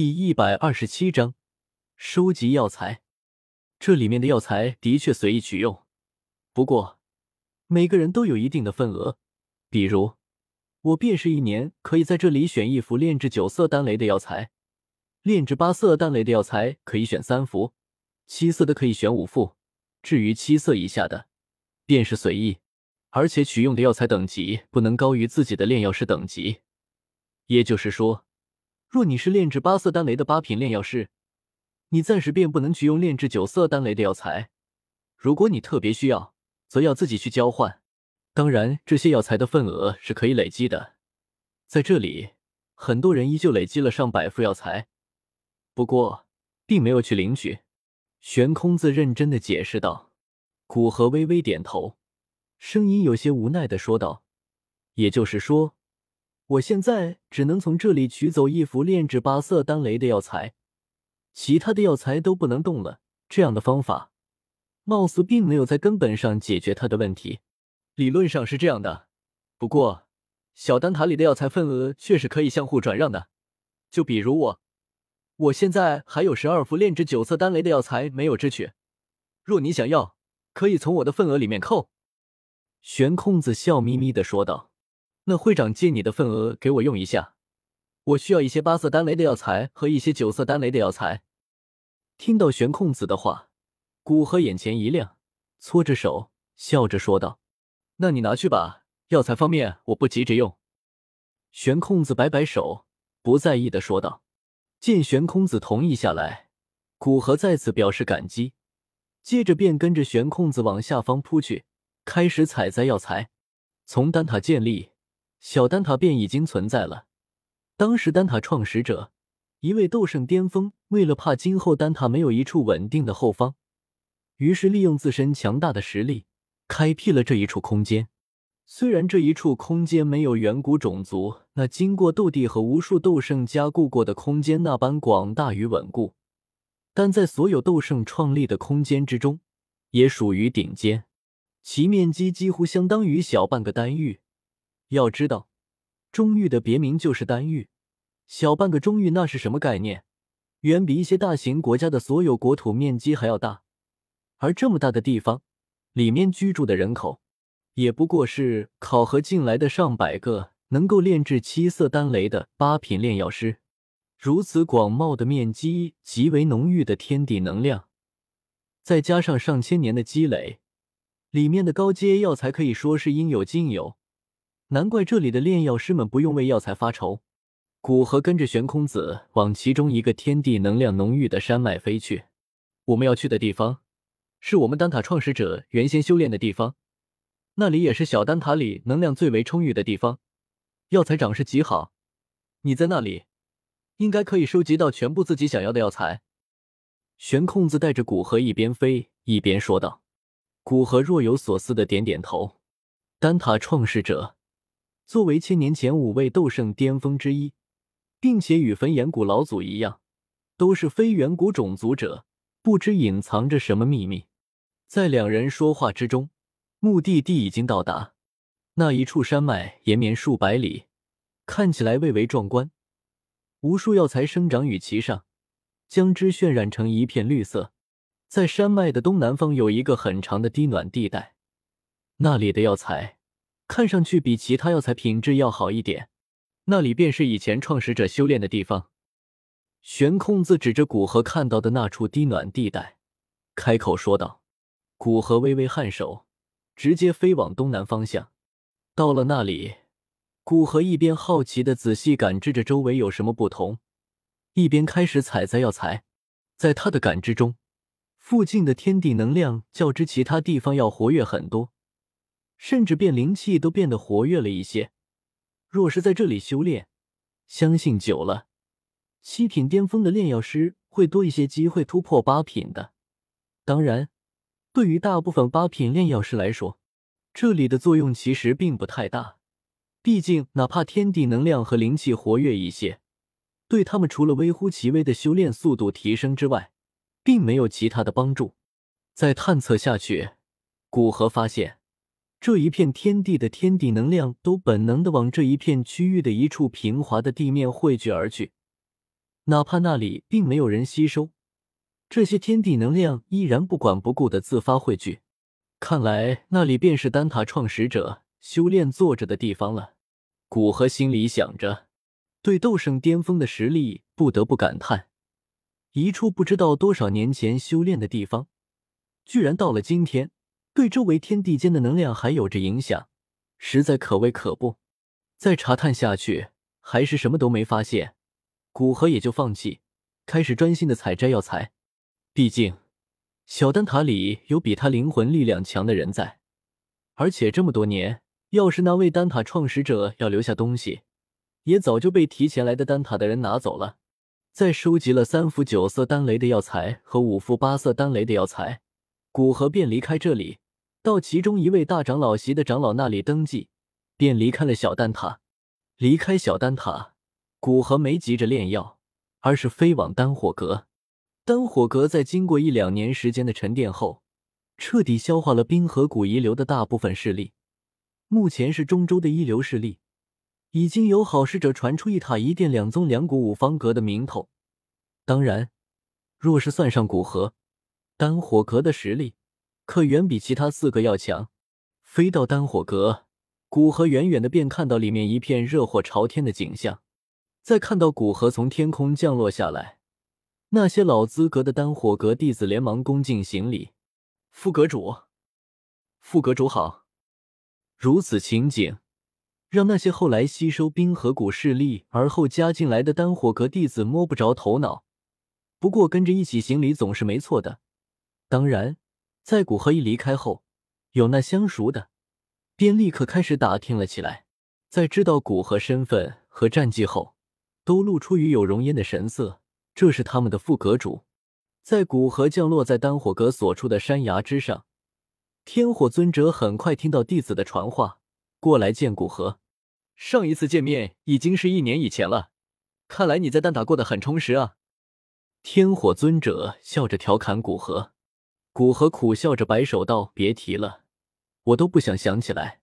第一百二十七章收集药材。这里面的药材的确随意取用，不过每个人都有一定的份额。比如我便是一年可以在这里选一幅炼制九色丹雷的药材，炼制八色丹雷的药材可以选三幅，七色的可以选五副。至于七色以下的，便是随意，而且取用的药材等级不能高于自己的炼药师等级。也就是说，若你是炼制八色丹雷的八品炼药师，你暂时便不能取用炼制九色丹雷的药材。如果你特别需要，则要自己去交换。当然，这些药材的份额是可以累积的。在这里，很多人依旧累积了上百副药材，不过并没有去领取。悬空子认真的解释道。古河微微点头，声音有些无奈的说道：“也就是说，我现在只能从这里取走一幅炼制八色丹雷的药材。”其他的药材都不能动了，这样的方法貌似并没有在根本上解决他的问题。理论上是这样的，不过小丹塔里的药材份额却是可以相互转让的。就比如我，我现在还有十二幅炼制九色丹雷的药材没有支取，若你想要，可以从我的份额里面扣。悬空子笑眯眯的说道：“那会长借你的份额给我用一下，我需要一些八色丹雷的药材和一些九色丹雷的药材。”听到玄空子的话，古河眼前一亮，搓着手，笑着说道：“那你拿去吧，药材方面我不急着用。”玄空子摆摆手，不在意的说道。见玄空子同意下来，古河再次表示感激，接着便跟着玄空子往下方扑去，开始采摘药材。从丹塔建立，小丹塔便已经存在了。当时丹塔创始者。一位斗圣巅峰，为了怕今后丹塔没有一处稳定的后方，于是利用自身强大的实力，开辟了这一处空间。虽然这一处空间没有远古种族那经过斗帝和无数斗圣加固过的空间那般广大与稳固，但在所有斗圣创立的空间之中，也属于顶尖。其面积几乎相当于小半个丹域。要知道，中域的别名就是丹域。小半个中域那是什么概念？远比一些大型国家的所有国土面积还要大。而这么大的地方，里面居住的人口，也不过是考核进来的上百个能够炼制七色丹雷的八品炼药师。如此广袤的面积，极为浓郁的天地能量，再加上上千年的积累，里面的高阶药材可以说是应有尽有。难怪这里的炼药师们不用为药材发愁。古河跟着玄空子往其中一个天地能量浓郁的山脉飞去。我们要去的地方，是我们丹塔创始者原先修炼的地方，那里也是小丹塔里能量最为充裕的地方，药材长势极好。你在那里，应该可以收集到全部自己想要的药材。玄空子带着古河一边飞一边说道。古河若有所思的点点头。丹塔创始者，作为千年前五位斗圣巅峰之一。并且与焚炎谷老祖一样，都是非远古种族者，不知隐藏着什么秘密。在两人说话之中，目的地已经到达。那一处山脉延绵数百里，看起来蔚为壮观，无数药材生长于其上，将之渲染成一片绿色。在山脉的东南方有一个很长的低暖地带，那里的药材看上去比其他药材品质要好一点。那里便是以前创始者修炼的地方。悬空子指着古河看到的那处低暖地带，开口说道。古河微微颔首，直接飞往东南方向。到了那里，古河一边好奇的仔细感知着周围有什么不同，一边开始采摘药材。在他的感知中，附近的天地能量较之其他地方要活跃很多，甚至变灵气都变得活跃了一些。若是在这里修炼，相信久了，七品巅峰的炼药师会多一些机会突破八品的。当然，对于大部分八品炼药师来说，这里的作用其实并不太大。毕竟，哪怕天地能量和灵气活跃一些，对他们除了微乎其微的修炼速度提升之外，并没有其他的帮助。再探测下去，古河发现。这一片天地的天地能量都本能的往这一片区域的一处平滑的地面汇聚而去，哪怕那里并没有人吸收，这些天地能量依然不管不顾的自发汇聚。看来那里便是丹塔创始者修炼坐着的地方了。古河心里想着，对斗圣巅峰的实力不得不感叹：一处不知道多少年前修炼的地方，居然到了今天，对周围天地间的能量还有着影响，实在可谓可怖。再查探下去，还是什么都没发现，古河也就放弃，开始专心的采摘药材。毕竟，小丹塔里有比他灵魂力量强的人在，而且这么多年，要是那位丹塔创始者要留下东西，也早就被提前来的丹塔的人拿走了。在收集了三副九色丹雷的药材和五副八色丹雷的药材，古河便离开这里，到其中一位大长老席的长老那里登记。便离开了小丹塔。离开小丹塔，古河没急着炼药，而是飞往丹火阁。丹火阁在经过一两年时间的沉淀后，彻底消化了冰河谷遗留的大部分势力。目前是中州的一流势力，已经有好事者传出一塔一殿两宗两谷五方阁的名头。当然，若是算上古河，丹火阁的实力可远比其他四个要强。飞到丹火阁。古河远远的便看到里面一片热火朝天的景象，再看到古河从天空降落下来，那些老资格的丹火阁弟子连忙恭敬行礼：“副阁主，副阁主好。”如此情景，让那些后来吸收冰河谷势力而后加进来的丹火阁弟子摸不着头脑。不过跟着一起行礼总是没错的。当然，在古河一离开后，有那相熟的。便立刻开始打听了起来，在知道古河身份和战绩后，都露出与有容焉的神色。这是他们的副阁主。在古河降落在丹火阁所处的山崖之上，天火尊者很快听到弟子的传话，过来见古河。上一次见面已经是一年以前了，看来你在丹塔过得很充实啊。天火尊者笑着调侃古河，古河苦笑着摆手道：“别提了。”我都不想想起来。